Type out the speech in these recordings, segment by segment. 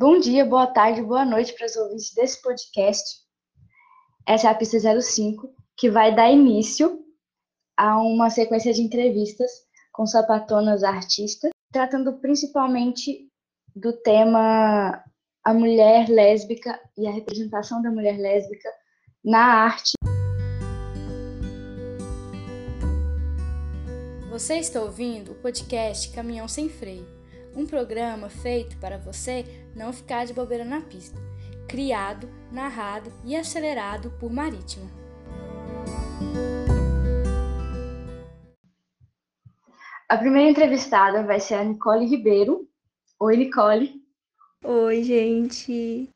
Bom dia, boa tarde, boa noite para os ouvintes desse podcast. Essa é a pista 05, que vai dar início a uma sequência de entrevistas com sapatonas artistas, tratando principalmente do tema a mulher lésbica e a representação da mulher lésbica na arte. Você está ouvindo o podcast Caminhão Sem Freio, um programa feito para você não ficar de bobeira na pista, criado, narrado e acelerado por Marítima. A primeira entrevistada vai ser a Nicole Ribeiro. Oi, Nicole. Oi, gente.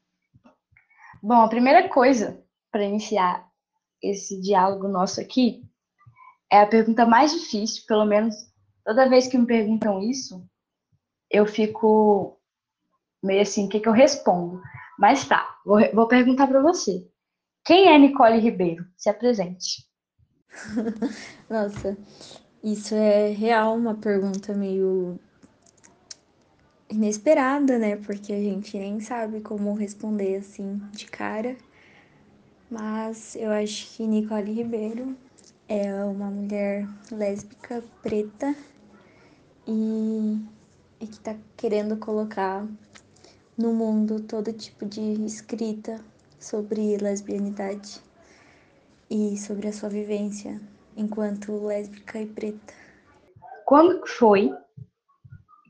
Bom, a primeira coisa para iniciar esse diálogo nosso aqui é a pergunta mais difícil, pelo menos toda vez que me perguntam isso, eu fico meio assim, o que, que eu respondo? Mas tá, vou, vou perguntar para você. Quem é Nicole Ribeiro? Se apresente. Nossa, isso é real uma pergunta meio inesperada, né? Porque a gente nem sabe como responder assim de cara. Mas eu acho que Nicole Ribeiro é uma mulher lésbica preta e, e que está querendo colocar no mundo todo tipo de escrita sobre lesbianidade e sobre a sua vivência enquanto lésbica e preta. Quando foi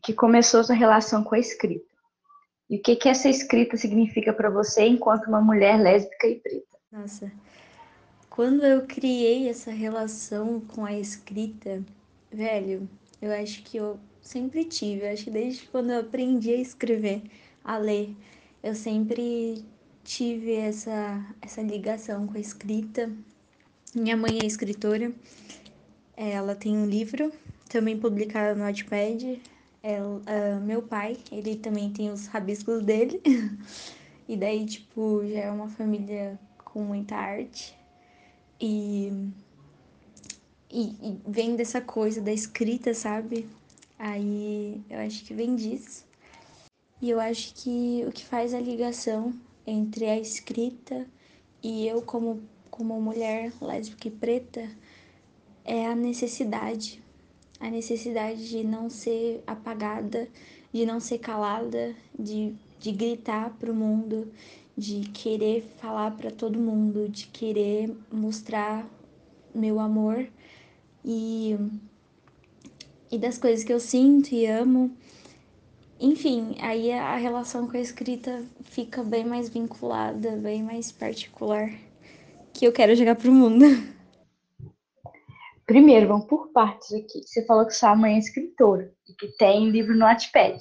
que começou sua relação com a escrita? E o que que essa escrita significa para você enquanto uma mulher lésbica e preta? Nossa, quando eu criei essa relação com a escrita, velho, eu acho que eu sempre tive, acho que desde quando eu aprendi a escrever, a ler, eu sempre tive essa, essa ligação com a escrita. Minha mãe é escritora, ela tem um livro, também publicado no Wattpad. Ela, uh, meu pai, ele também tem os rabiscos dele. e daí, tipo, já é uma família com muita arte. E, e, e, vem dessa coisa da escrita, sabe? Aí eu acho que vem disso. E eu acho que o que faz a ligação entre a escrita e eu como, como mulher lésbica e preta é a necessidade. A necessidade de não ser apagada, de não ser calada, de, de gritar para o mundo, de querer falar para todo mundo, de querer mostrar meu amor e, e das coisas que eu sinto e amo. Enfim, aí a relação com a escrita fica bem mais vinculada, bem mais particular, que eu quero jogar pro mundo. Primeiro, vamos por partes aqui. Você falou que sua mãe é escritora e que tem livro no Wattpad.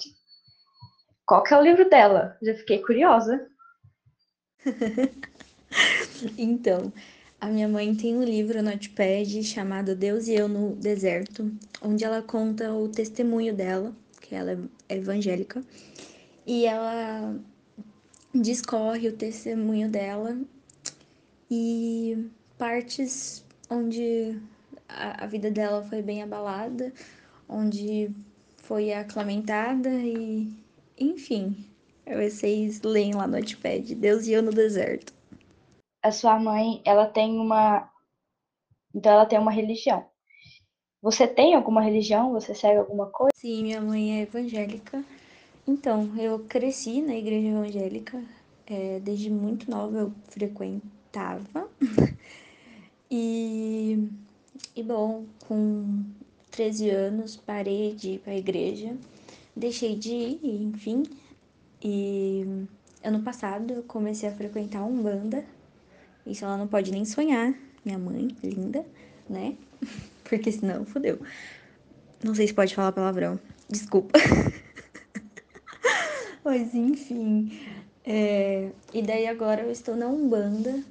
Qual que é o livro dela? Já fiquei curiosa. então, a minha mãe tem um livro no Notepad chamado Deus e Eu no Deserto, onde ela conta o testemunho dela, que ela é evangélica, e ela discorre o testemunho dela e partes onde a, a vida dela foi bem abalada, onde foi aclamentada e, enfim, vocês leem lá no Notepad, Deus e eu no deserto. A sua mãe, ela tem uma. Então ela tem uma religião. Você tem alguma religião? Você segue alguma coisa? Sim, minha mãe é evangélica. Então, eu cresci na igreja evangélica. É, desde muito nova eu frequentava. e, e, bom, com 13 anos parei de ir para a igreja. Deixei de ir, enfim, e ano passado eu comecei a frequentar Umbanda. Isso ela não pode nem sonhar, minha mãe, linda, né? Porque senão fodeu. Não sei se pode falar palavrão. Desculpa. Mas enfim. É... E daí agora eu estou na Umbanda.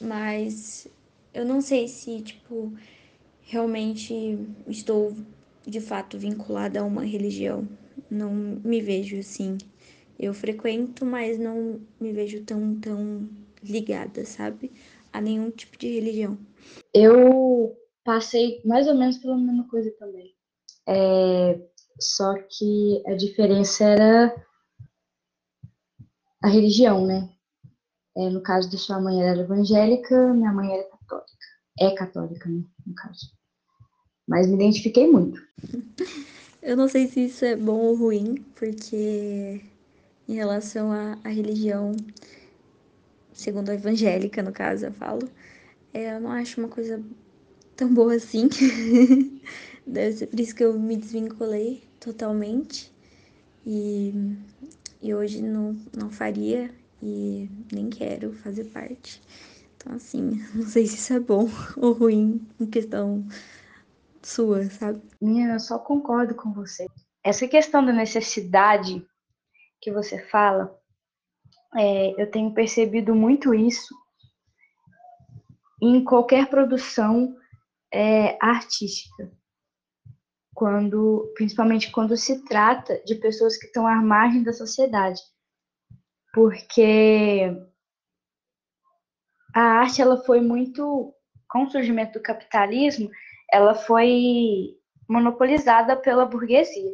Mas eu não sei se, tipo, realmente estou de fato vinculada a uma religião. Não me vejo assim. Eu frequento, mas não me vejo tão, tão ligada, sabe? A nenhum tipo de religião. Eu passei mais ou menos pela mesma coisa também. É, só que a diferença era a religião, né? É, no caso da sua mãe era evangélica, minha mãe era católica. É católica, né, no caso. Mas me identifiquei muito. Eu não sei se isso é bom ou ruim, porque em relação à, à religião, segundo a evangélica, no caso, eu falo, é, eu não acho uma coisa tão boa assim. Deve ser por isso que eu me desvinculei totalmente. E, e hoje não, não faria e nem quero fazer parte. Então, assim, não sei se isso é bom ou ruim em questão sua, sabe? Minha, eu só concordo com você. Essa questão da necessidade que você fala, é, eu tenho percebido muito isso em qualquer produção é, artística, quando, principalmente quando se trata de pessoas que estão à margem da sociedade, porque a arte ela foi muito com o surgimento do capitalismo, ela foi monopolizada pela burguesia.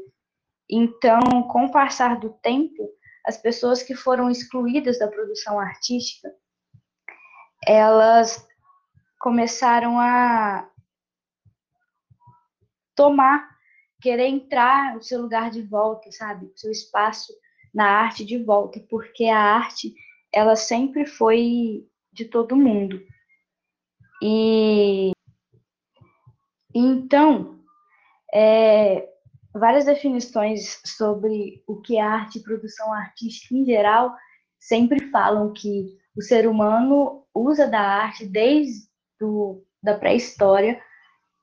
Então, com o passar do tempo, as pessoas que foram excluídas da produção artística, elas começaram a tomar, querer entrar no seu lugar de volta, sabe? O seu espaço na arte de volta, porque a arte, ela sempre foi de todo mundo. E então, é, várias definições sobre o que é arte e produção artística em geral sempre falam que o ser humano usa da arte desde do, da pré-história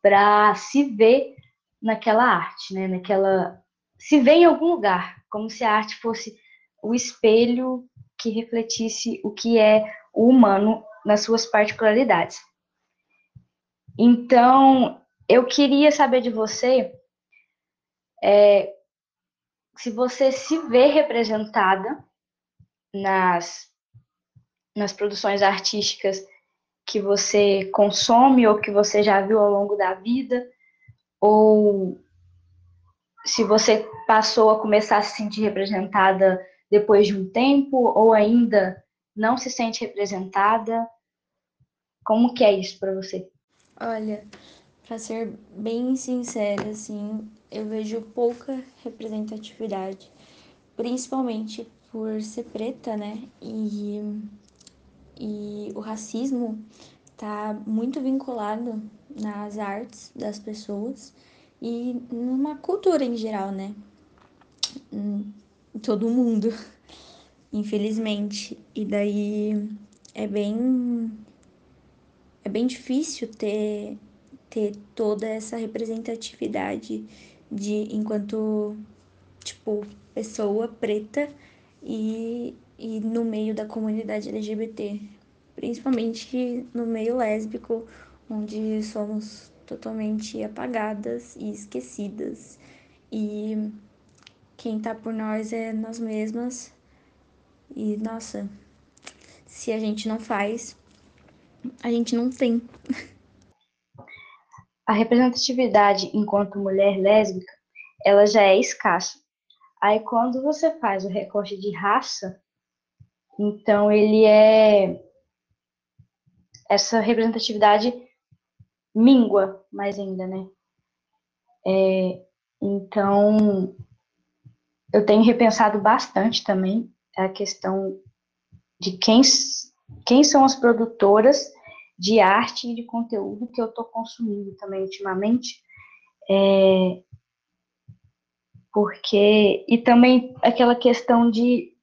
para se ver naquela arte, né? Naquela se ver em algum lugar, como se a arte fosse o espelho que refletisse o que é o humano nas suas particularidades. Então, eu queria saber de você é, se você se vê representada nas, nas produções artísticas que você consome ou que você já viu ao longo da vida, ou se você passou a começar a se sentir representada depois de um tempo, ou ainda não se sente representada. Como que é isso para você? Olha, para ser bem sincera, assim, eu vejo pouca representatividade, principalmente por ser preta, né? E, e o racismo tá muito vinculado nas artes das pessoas e numa cultura em geral, né? Em todo mundo, infelizmente. E daí é bem é bem difícil ter ter toda essa representatividade de enquanto tipo pessoa preta e, e no meio da comunidade LGBT, principalmente no meio lésbico, onde somos totalmente apagadas e esquecidas. E quem tá por nós é nós mesmas. E nossa, se a gente não faz, a gente não tem. a representatividade enquanto mulher lésbica, ela já é escassa. Aí quando você faz o recorte de raça, então ele é essa representatividade mingua mais ainda, né? É, então eu tenho repensado bastante também a questão de quem, quem são as produtoras de arte e de conteúdo que eu estou consumindo também ultimamente. É, porque e também aquela questão de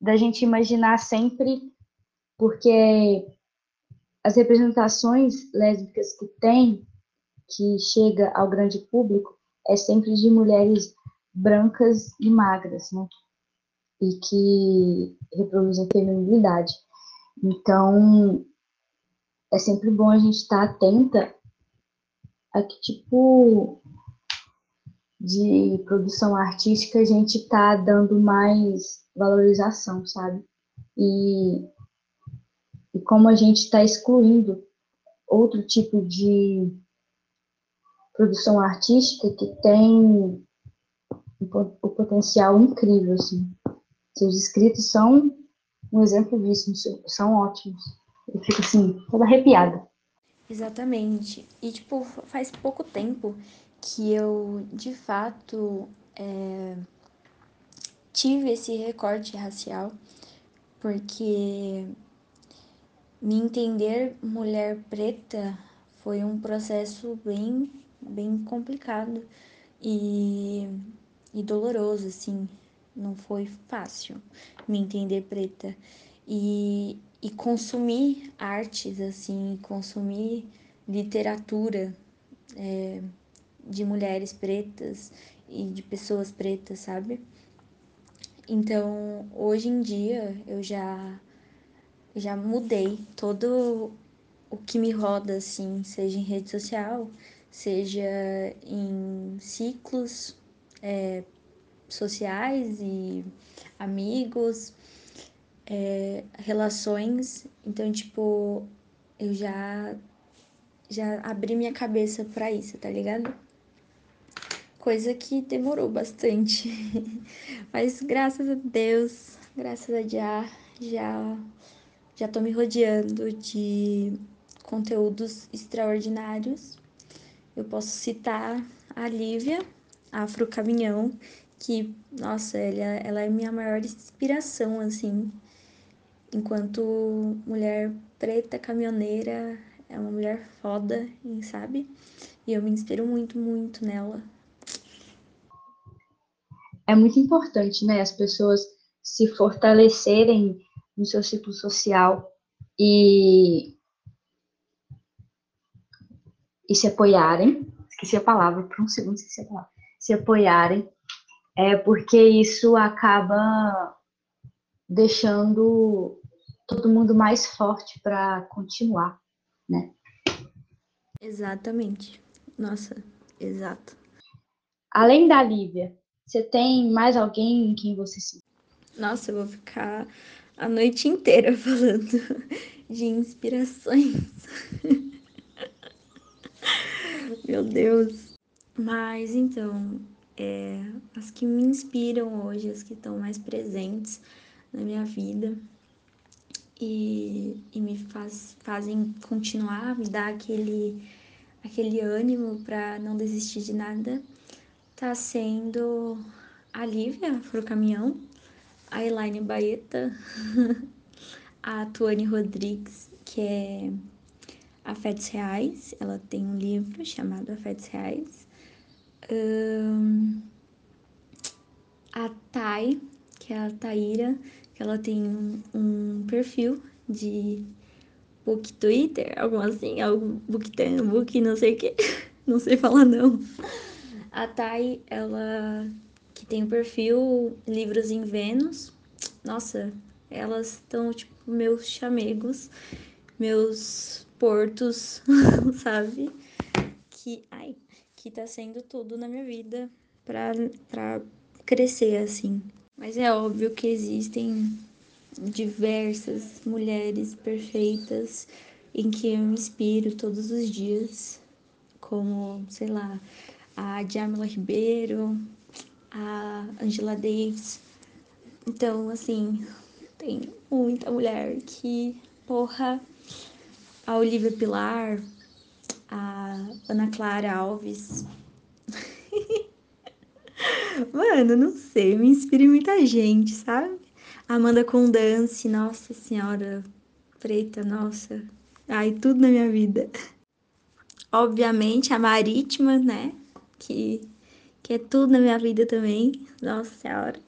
da gente imaginar sempre porque as representações lésbicas que tem que chega ao grande público é sempre de mulheres brancas e magras, né? E que reproduzem feminilidade. Então, é sempre bom a gente estar tá atenta a que tipo de produção artística a gente está dando mais valorização, sabe? E, e como a gente está excluindo outro tipo de produção artística que tem o potencial incrível, assim. Seus escritos são um exemplo disso, são ótimos. Eu fico assim, toda arrepiada. Exatamente. E, tipo, faz pouco tempo que eu, de fato, é, tive esse recorte racial, porque me entender mulher preta foi um processo bem, bem complicado e, e doloroso, assim. Não foi fácil me entender preta. E, e consumir artes, assim, consumir literatura é, de mulheres pretas e de pessoas pretas, sabe? Então, hoje em dia, eu já, já mudei todo o que me roda, assim, seja em rede social, seja em ciclos é, sociais e amigos, é, relações. Então, tipo, eu já já abri minha cabeça para isso, tá ligado? Coisa que demorou bastante. Mas graças a Deus, graças a já, já já tô me rodeando de conteúdos extraordinários. Eu posso citar a Lívia, Afro Caminhão, que, nossa, ela, ela é minha maior inspiração, assim, enquanto mulher preta caminhoneira, é uma mulher foda, sabe? E eu me inspiro muito, muito nela. É muito importante, né, as pessoas se fortalecerem no seu ciclo social e e se apoiarem, esqueci a palavra por um segundo, esqueci a palavra, se apoiarem, é porque isso acaba deixando todo mundo mais forte para continuar, né? Exatamente. Nossa, exato. Além da Lívia, você tem mais alguém em quem você se. Nossa, eu vou ficar a noite inteira falando de inspirações. Meu Deus. Mas então, é, as que me inspiram hoje, as que estão mais presentes na minha vida e, e me faz, fazem continuar, me dá aquele, aquele ânimo para não desistir de nada, tá sendo a Lívia pro caminhão, a Elaine Baeta, a Tuane Rodrigues, que é Afetos Reais, ela tem um livro chamado Afetos Reais. Um, a Thay, que é a Taíra, que ela tem um, um perfil de book Twitter, algo assim, algo book book não sei o que, não sei falar não. A Thay, ela que tem o perfil Livros em Vênus, nossa, elas estão tipo meus chamegos, meus portos, sabe? Que, ai, que tá sendo tudo na minha vida pra, pra crescer, assim. Mas é óbvio que existem diversas mulheres perfeitas em que eu me inspiro todos os dias, como, sei lá, a Jamila Ribeiro, a Angela Davis. Então, assim, tem muita mulher que, porra, a Olivia Pilar, a Ana Clara Alves. Mano, não sei, me inspira em muita gente, sabe? Amanda Condance, nossa senhora, preta, nossa. Ai, tudo na minha vida. Obviamente, a Marítima, né? Que, que é tudo na minha vida também. Nossa senhora.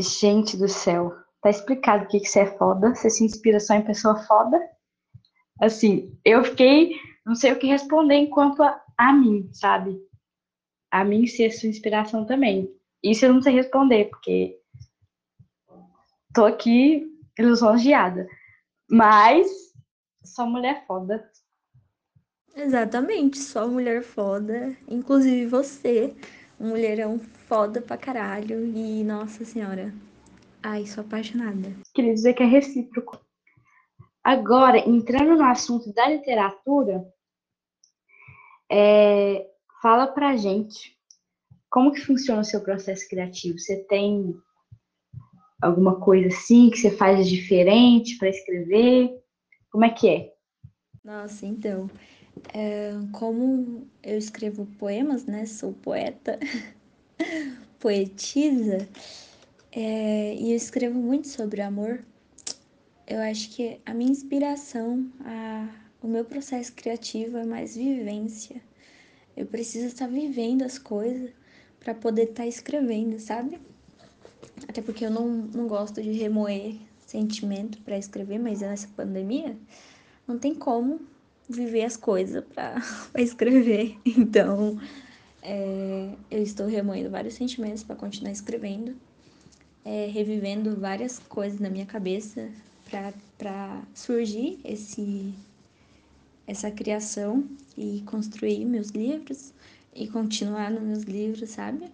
Gente do céu. Tá explicado o que, que você é foda. Você se inspira só em pessoa foda. Assim, eu fiquei, não sei o que responder enquanto a, a mim, sabe? A mim ser sua inspiração também. Isso eu não sei responder, porque tô aqui ilusões,giada. Mas só mulher foda. Exatamente, só mulher foda. Inclusive você, um mulherão foda pra caralho. E nossa senhora, Ai, sou apaixonada. Queria dizer que é recíproco. Agora, entrando no assunto da literatura, é, fala pra gente como que funciona o seu processo criativo. Você tem alguma coisa assim que você faz diferente para escrever? Como é que é? Nossa, então, é, como eu escrevo poemas, né? Sou poeta, poetisa, é, e eu escrevo muito sobre amor. Eu acho que a minha inspiração, a, o meu processo criativo é mais vivência. Eu preciso estar vivendo as coisas para poder estar escrevendo, sabe? Até porque eu não, não gosto de remoer sentimento para escrever, mas nessa pandemia não tem como viver as coisas para escrever. Então, é, eu estou remoendo vários sentimentos para continuar escrevendo, é, revivendo várias coisas na minha cabeça para surgir esse essa criação e construir meus livros e continuar nos meus livros, sabe?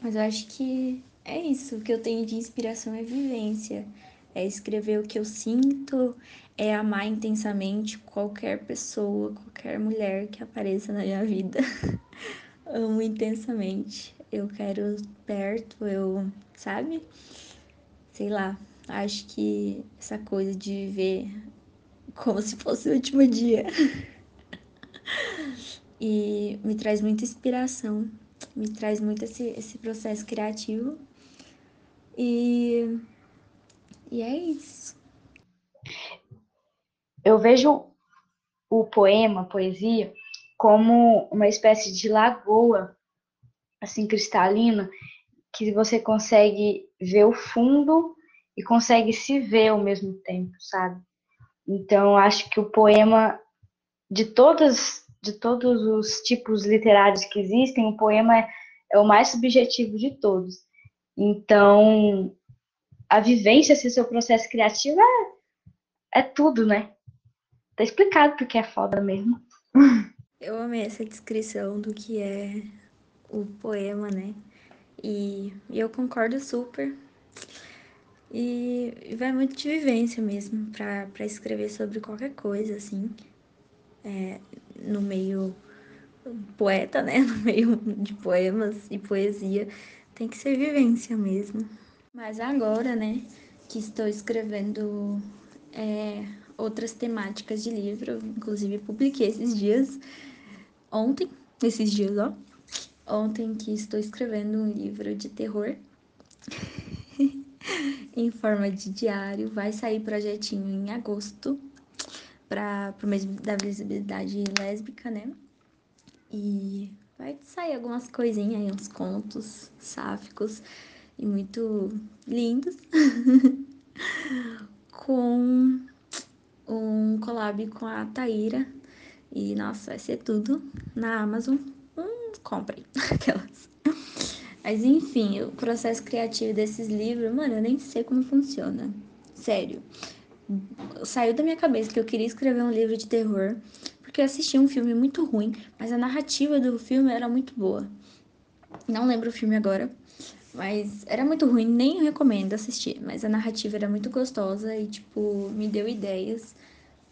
Mas eu acho que é isso, o que eu tenho de inspiração é vivência, é escrever o que eu sinto, é amar intensamente qualquer pessoa, qualquer mulher que apareça na minha vida. Amo intensamente. Eu quero perto, eu, sabe? Sei lá, acho que essa coisa de viver como se fosse o último dia. e me traz muita inspiração, me traz muito esse, esse processo criativo e, e é isso. Eu vejo o poema, a poesia, como uma espécie de lagoa, assim, cristalina, que você consegue ver o fundo e consegue se ver ao mesmo tempo, sabe? Então, acho que o poema, de todas de todos os tipos literários que existem, o poema é, é o mais subjetivo de todos. Então, a vivência, se seu processo criativo é, é tudo, né? Tá explicado porque é foda mesmo. Eu amei essa descrição do que é o poema, né? E, e eu concordo super. E, vai muito de vivência mesmo para escrever sobre qualquer coisa, assim. É, no meio poeta, né? No meio de poemas e poesia tem que ser vivência mesmo. Mas agora, né, que estou escrevendo é, outras temáticas de livro, inclusive publiquei esses dias, ontem, esses dias, ó, ontem que estou escrevendo um livro de terror em forma de diário, vai sair projetinho em agosto para o mês da visibilidade lésbica, né? E vai sair algumas coisinhas aí, uns contos sáficos e muito lindos. com um collab com a Taíra. E nossa, vai ser tudo na Amazon. Hum, comprem aquelas. Mas enfim, o processo criativo desses livros, mano, eu nem sei como funciona. Sério. Saiu da minha cabeça que eu queria escrever um livro de terror porque eu assisti um filme muito ruim, mas a narrativa do filme era muito boa. Não lembro o filme agora, mas era muito ruim, nem recomendo assistir, mas a narrativa era muito gostosa e, tipo, me deu ideias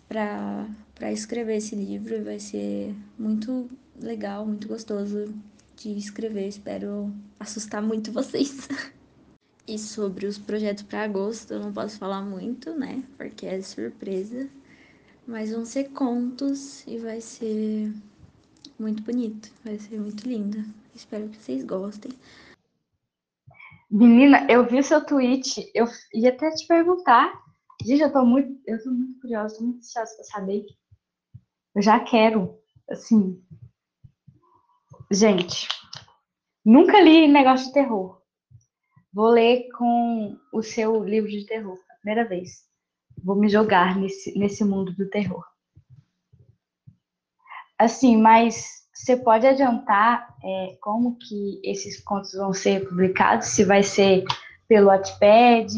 para para escrever esse livro e vai ser muito legal, muito gostoso de escrever. Espero assustar muito vocês. E sobre os projetos para agosto, eu não posso falar muito, né? Porque é surpresa. Mas vão ser contos e vai ser muito bonito, vai ser muito lindo. Espero que vocês gostem. Menina, eu vi o seu tweet, eu ia até te perguntar. Gente, eu tô muito, eu tô muito curiosa, tô muito ansiosa pra saber. Eu já quero, assim. Gente, nunca li negócio de terror. Vou ler com o seu livro de terror, primeira vez vou me jogar nesse, nesse mundo do terror. Assim, mas você pode adiantar é, como que esses contos vão ser publicados? Se vai ser pelo Wattpad,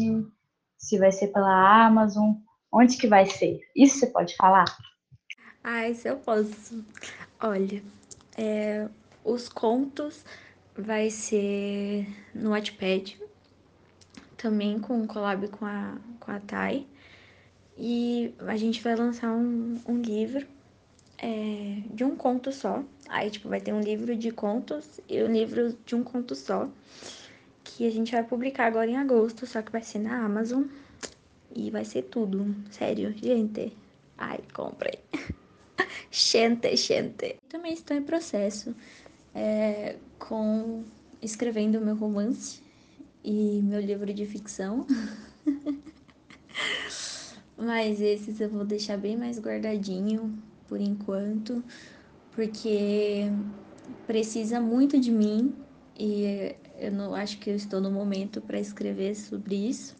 se vai ser pela Amazon, onde que vai ser? Isso você pode falar? Ah, isso eu posso. Olha, é, os contos vai ser no Wattpad, também com um collab com a, com a Thay. E a gente vai lançar um, um livro é, de um conto só. Aí, tipo, vai ter um livro de contos e um livro de um conto só. que a gente vai publicar agora em agosto, só que vai ser na Amazon. E vai ser tudo. Sério, gente. Ai, comprei. gente, gente. Também estou em processo é, com escrevendo meu romance e meu livro de ficção. Mas esses eu vou deixar bem mais guardadinho por enquanto, porque precisa muito de mim e eu não acho que eu estou no momento para escrever sobre isso.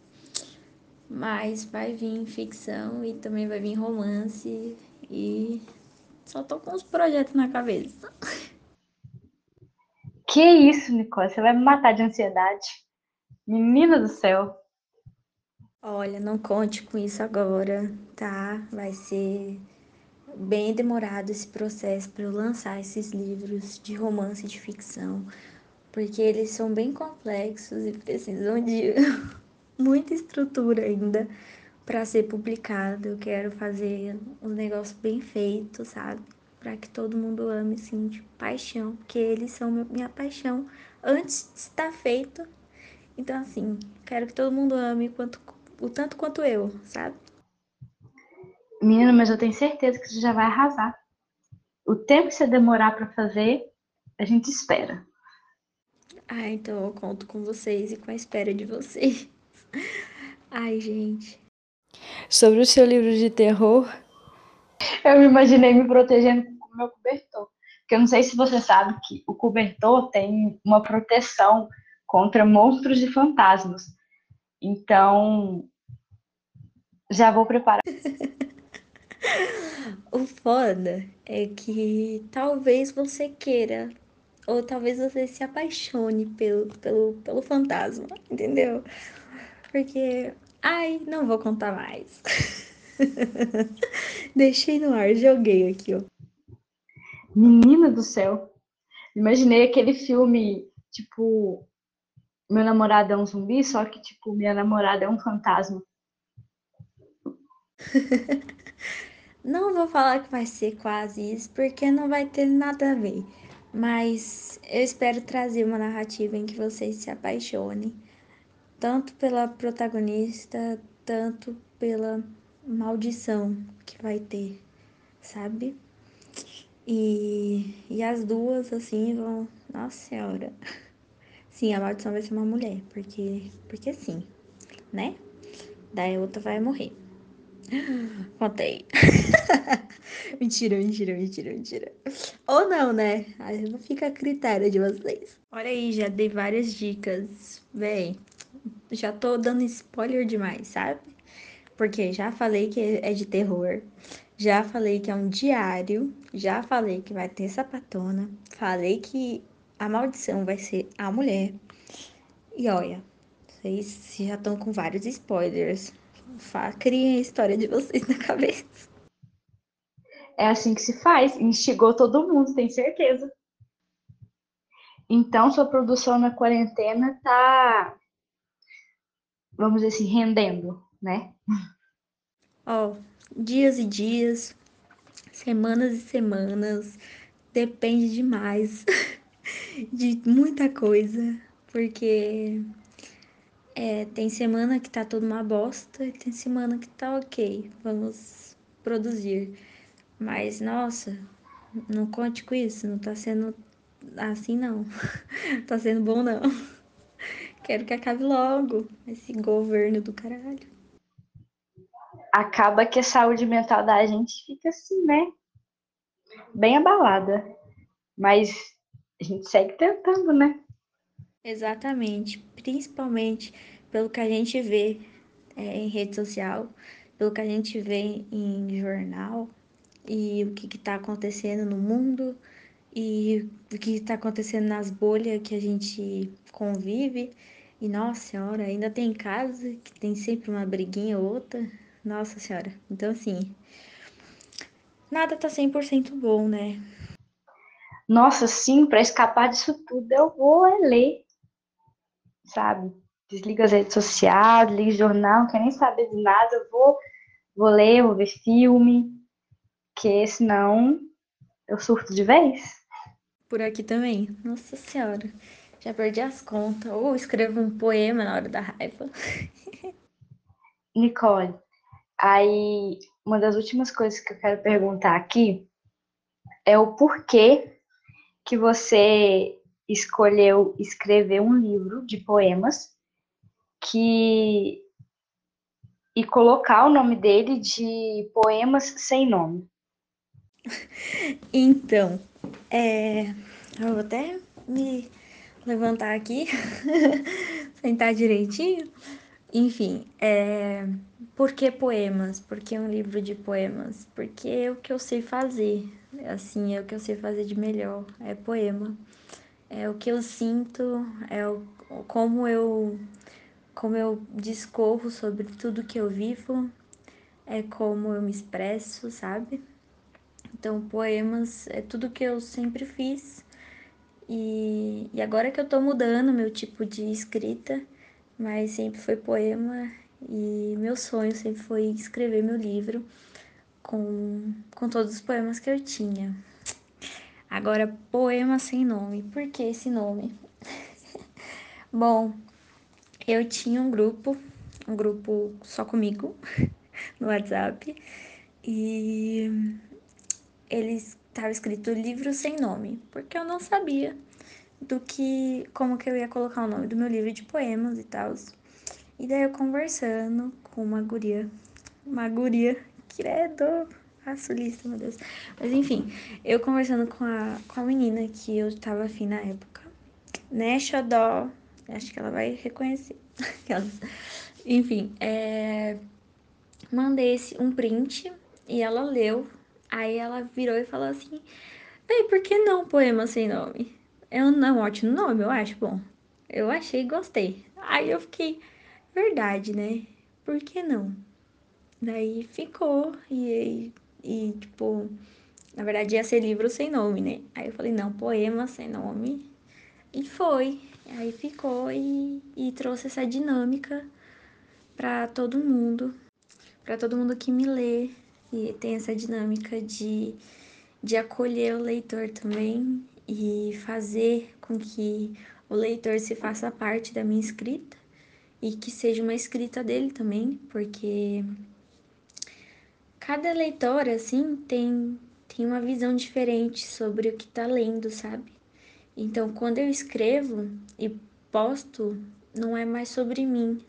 Mas vai vir ficção e também vai vir romance e só tô com os projetos na cabeça. Que isso, Nicole? Você vai me matar de ansiedade. Menina do céu. Olha, não conte com isso agora, tá? Vai ser bem demorado esse processo para eu lançar esses livros de romance e de ficção, porque eles são bem complexos e precisam de muita estrutura ainda para ser publicado. Eu quero fazer um negócio bem feito, sabe? Para que todo mundo ame, sim, de paixão, porque eles são minha paixão antes de estar feito. Então, assim, quero que todo mundo ame quanto o tanto quanto eu, sabe? Menina, mas eu tenho certeza que você já vai arrasar. O tempo que você demorar para fazer, a gente espera. Ah, então eu conto com vocês e com a espera de vocês. Ai, gente. Sobre o seu livro de terror, eu me imaginei me protegendo com o meu cobertor. Porque eu não sei se você sabe que o cobertor tem uma proteção contra monstros e fantasmas. Então, já vou preparar. o foda é que talvez você queira, ou talvez você se apaixone pelo, pelo, pelo fantasma, entendeu? Porque, ai, não vou contar mais. Deixei no ar, joguei aqui, ó. Menina do céu. Imaginei aquele filme, tipo, meu namorado é um zumbi, só que, tipo, minha namorada é um fantasma. não vou falar que vai ser quase isso, porque não vai ter nada a ver. Mas eu espero trazer uma narrativa em que vocês se apaixonem, tanto pela protagonista, tanto pela maldição que vai ter, sabe? E, e as duas, assim, vão. Nossa Senhora. Sim, a maldição vai ser uma mulher, porque, porque sim, né? Daí a outra vai morrer. Contei. mentira, mentira, mentira, mentira. Ou não, né? Aí não fica a critério de vocês. Olha aí, já dei várias dicas. Véi, já tô dando spoiler demais, sabe? Porque já falei que é de terror. Já falei que é um diário. Já falei que vai ter sapatona. Falei que a maldição vai ser a mulher. E olha, vocês já estão com vários spoilers. Criem a história de vocês na cabeça. É assim que se faz. Instigou todo mundo, tem certeza. Então, sua produção na quarentena tá, vamos dizer assim, rendendo, né? Ó, oh, dias e dias, semanas e semanas, depende demais de muita coisa, porque é, tem semana que tá toda uma bosta e tem semana que tá ok, vamos produzir. Mas, nossa, não conte com isso, não tá sendo assim não. tá sendo bom não. Quero que acabe logo esse governo do caralho. Acaba que a saúde mental da gente fica assim, né? Bem abalada. Mas a gente segue tentando, né? Exatamente, principalmente pelo que a gente vê é, em rede social, pelo que a gente vê em jornal e o que está acontecendo no mundo e o que está acontecendo nas bolhas que a gente convive. E nossa senhora, ainda tem casa que tem sempre uma briguinha ou outra. Nossa senhora. Então assim, nada tá 100% bom, né? Nossa, sim, para escapar disso tudo eu vou é ler, sabe? Desliga as redes sociais, desliga o jornal, não quer nem saber de nada, eu vou, vou ler, vou ver filme, que senão eu surto de vez. Por aqui também. Nossa senhora. Já perdi as contas. Ou escrevo um poema na hora da raiva. Nicole, aí uma das últimas coisas que eu quero perguntar aqui é o porquê que você escolheu escrever um livro de poemas que e colocar o nome dele de Poemas Sem Nome. Então, é, eu vou até me levantar aqui, sentar direitinho. Enfim, é, por que poemas? Por que um livro de poemas? Porque é o que eu sei fazer, assim, é o que eu sei fazer de melhor, é poema. É o que eu sinto, é o, como eu como eu discorro sobre tudo que eu vivo, é como eu me expresso, sabe? Então, poemas é tudo que eu sempre fiz. E, e agora que eu tô mudando meu tipo de escrita, mas sempre foi poema e meu sonho sempre foi escrever meu livro com, com todos os poemas que eu tinha. Agora, poema sem nome. Por que esse nome? Bom, eu tinha um grupo, um grupo só comigo, no WhatsApp, e eles estava escrito livro sem nome, porque eu não sabia do que como que eu ia colocar o nome do meu livro de poemas e tal. E daí eu conversando com uma guria, uma guria, credo, a sulista, meu Deus. Mas enfim, eu conversando com a, com a menina que eu tava afim na época, né, Xodó, Acho que ela vai reconhecer. Enfim, é... mandei esse, um print e ela leu. Aí ela virou e falou assim: Bem, por que não poema sem nome? É um, é um ótimo nome, eu acho. Bom, eu achei e gostei. Aí eu fiquei, verdade, né? Por que não? Daí ficou e, e, tipo, na verdade ia ser livro sem nome, né? Aí eu falei, não, poema sem nome. E foi. Aí ficou e, e trouxe essa dinâmica para todo mundo, para todo mundo que me lê. E tem essa dinâmica de, de acolher o leitor também e fazer com que o leitor se faça parte da minha escrita e que seja uma escrita dele também, porque cada leitor, assim, tem, tem uma visão diferente sobre o que tá lendo, sabe? Então, quando eu escrevo e posto, não é mais sobre mim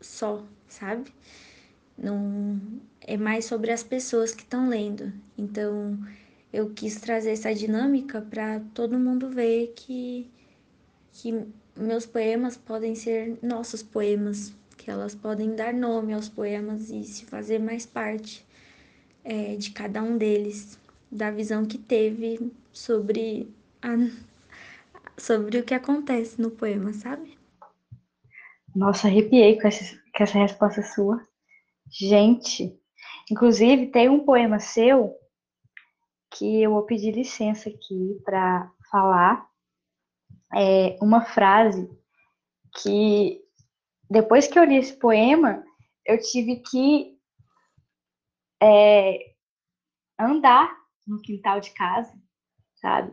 só, sabe? Não é mais sobre as pessoas que estão lendo. Então, eu quis trazer essa dinâmica para todo mundo ver que que meus poemas podem ser nossos poemas, que elas podem dar nome aos poemas e se fazer mais parte é, de cada um deles, da visão que teve sobre a sobre o que acontece no poema, sabe? Nossa, arrepiei com essa, com essa resposta sua. Gente, inclusive tem um poema seu que eu vou pedir licença aqui para falar. É uma frase que depois que eu li esse poema, eu tive que é, andar no quintal de casa, sabe?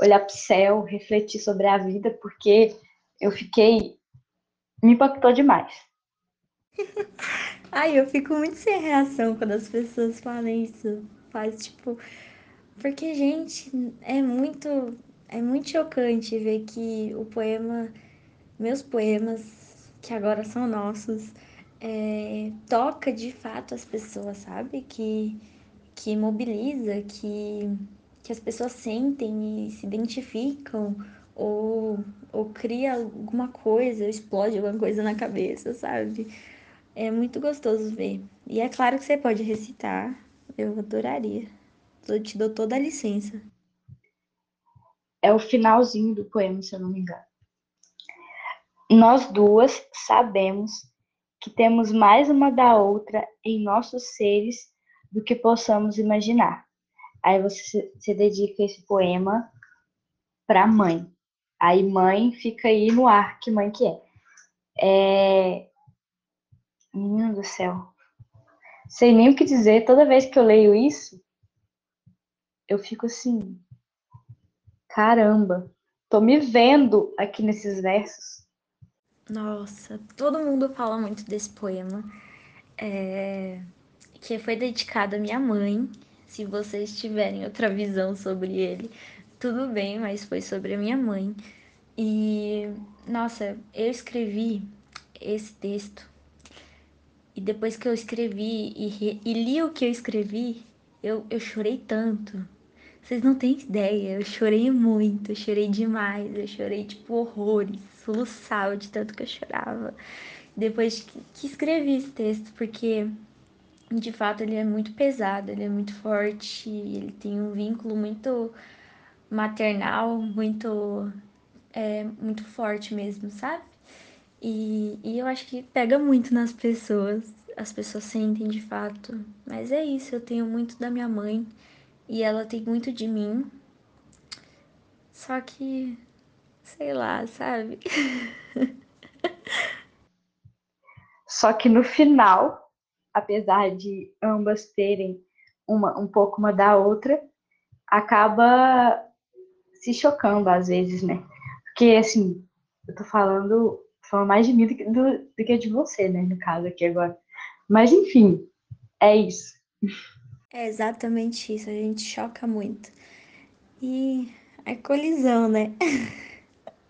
olhar para o céu, refletir sobre a vida, porque eu fiquei. me impactou demais. Ai, eu fico muito sem reação quando as pessoas falam isso. Faz tipo. Porque, gente, é muito. É muito chocante ver que o poema. Meus poemas, que agora são nossos, é, toca de fato as pessoas, sabe? Que, que mobiliza, que que as pessoas sentem e se identificam ou, ou cria alguma coisa, explode alguma coisa na cabeça, sabe? É muito gostoso ver. E é claro que você pode recitar, eu adoraria. Eu te dou toda a licença. É o finalzinho do poema, se eu não me engano. Nós duas sabemos que temos mais uma da outra em nossos seres do que possamos imaginar. Aí você, você dedica esse poema para mãe. Aí mãe fica aí no ar, que mãe que é. é... Menino do céu. Sei nem o que dizer. Toda vez que eu leio isso, eu fico assim, caramba. Tô me vendo aqui nesses versos. Nossa, todo mundo fala muito desse poema. É... Que foi dedicado à minha mãe. Se vocês tiverem outra visão sobre ele, tudo bem, mas foi sobre a minha mãe. E, nossa, eu escrevi esse texto. E depois que eu escrevi e, e li o que eu escrevi, eu, eu chorei tanto. Vocês não têm ideia, eu chorei muito, eu chorei demais, eu chorei tipo horrores, soluçava de tanto que eu chorava. Depois que, que escrevi esse texto, porque de fato ele é muito pesado, ele é muito forte, ele tem um vínculo muito maternal, muito é, muito forte mesmo, sabe? E, e eu acho que pega muito nas pessoas, as pessoas sentem de fato. Mas é isso, eu tenho muito da minha mãe e ela tem muito de mim. Só que, sei lá, sabe? Só que no final, apesar de ambas terem uma, um pouco uma da outra, acaba se chocando às vezes, né? Porque, assim, eu tô falando, falando mais de mim do que, do, do que de você, né? No caso aqui agora. Mas, enfim, é isso. É exatamente isso, a gente choca muito. E é colisão, né?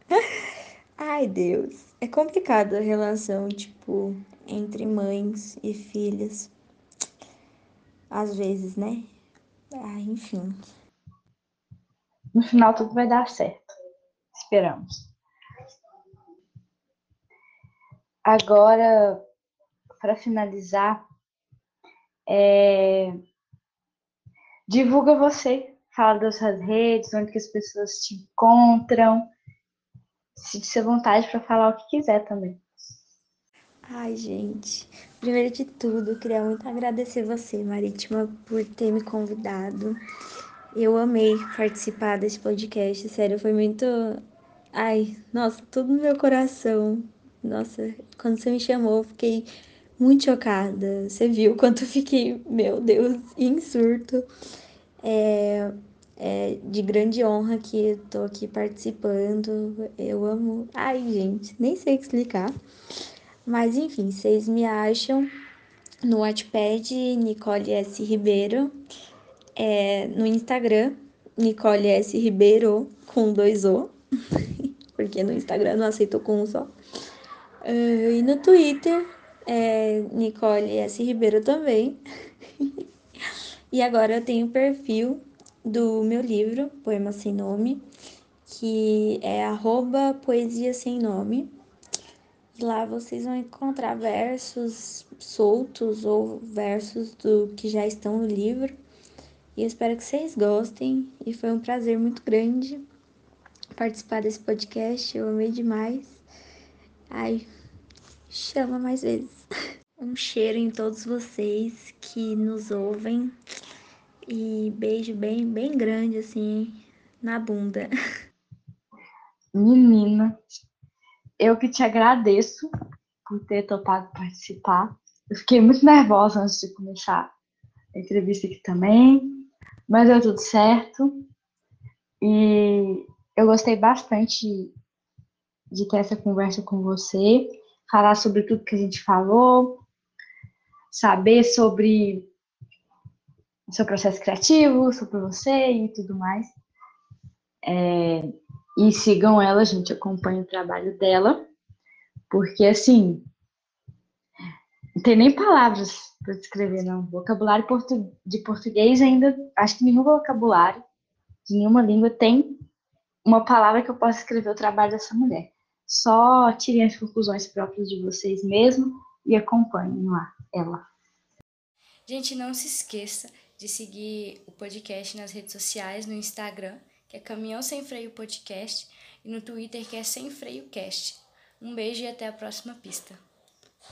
Ai, Deus. É complicado a relação, tipo, entre mães e filhas. Às vezes, né? Ah, enfim. No final tudo vai dar certo. Esperamos. Agora, para finalizar, é... divulga você, fala das suas redes, onde que as pessoas te encontram. Se tiver vontade para falar o que quiser também. Ai, gente. Primeiro de tudo, queria muito agradecer você, Marítima, por ter me convidado. Eu amei participar desse podcast, sério, foi muito. Ai, nossa, tudo no meu coração. Nossa, quando você me chamou, eu fiquei muito chocada. Você viu quanto eu fiquei, meu Deus, em surto. É, é de grande honra que eu tô aqui participando. Eu amo. Ai, gente, nem sei explicar. Mas enfim, vocês me acham no Wattpad Nicole S. Ribeiro é, no Instagram, Nicole S. Ribeiro, com dois O, porque no Instagram não aceitou com um só. Uh, e no Twitter, é, Nicole S. Ribeiro também. e agora eu tenho o perfil do meu livro, Poema Sem Nome, que é arroba poesia sem nome. Lá vocês vão encontrar versos soltos ou versos do que já estão no livro. E eu espero que vocês gostem. E foi um prazer muito grande participar desse podcast. Eu amei demais. Ai, chama mais vezes. Um cheiro em todos vocês que nos ouvem. E beijo bem, bem grande, assim, na bunda. Menina, eu que te agradeço por ter topado participar. Eu fiquei muito nervosa antes de começar a entrevista aqui também. Mas deu tudo certo. E eu gostei bastante de ter essa conversa com você, falar sobre tudo que a gente falou, saber sobre o seu processo criativo, sobre você e tudo mais. É, e sigam ela, gente acompanha o trabalho dela, porque assim, não tem nem palavras para descrever, não. Vocabulário de português ainda, acho que nenhum vocabulário de nenhuma língua tem uma palavra que eu possa escrever o trabalho dessa mulher. Só tirem as conclusões próprias de vocês mesmo e acompanhem lá ela. Gente, não se esqueça de seguir o podcast nas redes sociais, no Instagram, que é Caminhão Sem Freio Podcast, e no Twitter, que é Sem Freio Cast. Um beijo e até a próxima pista.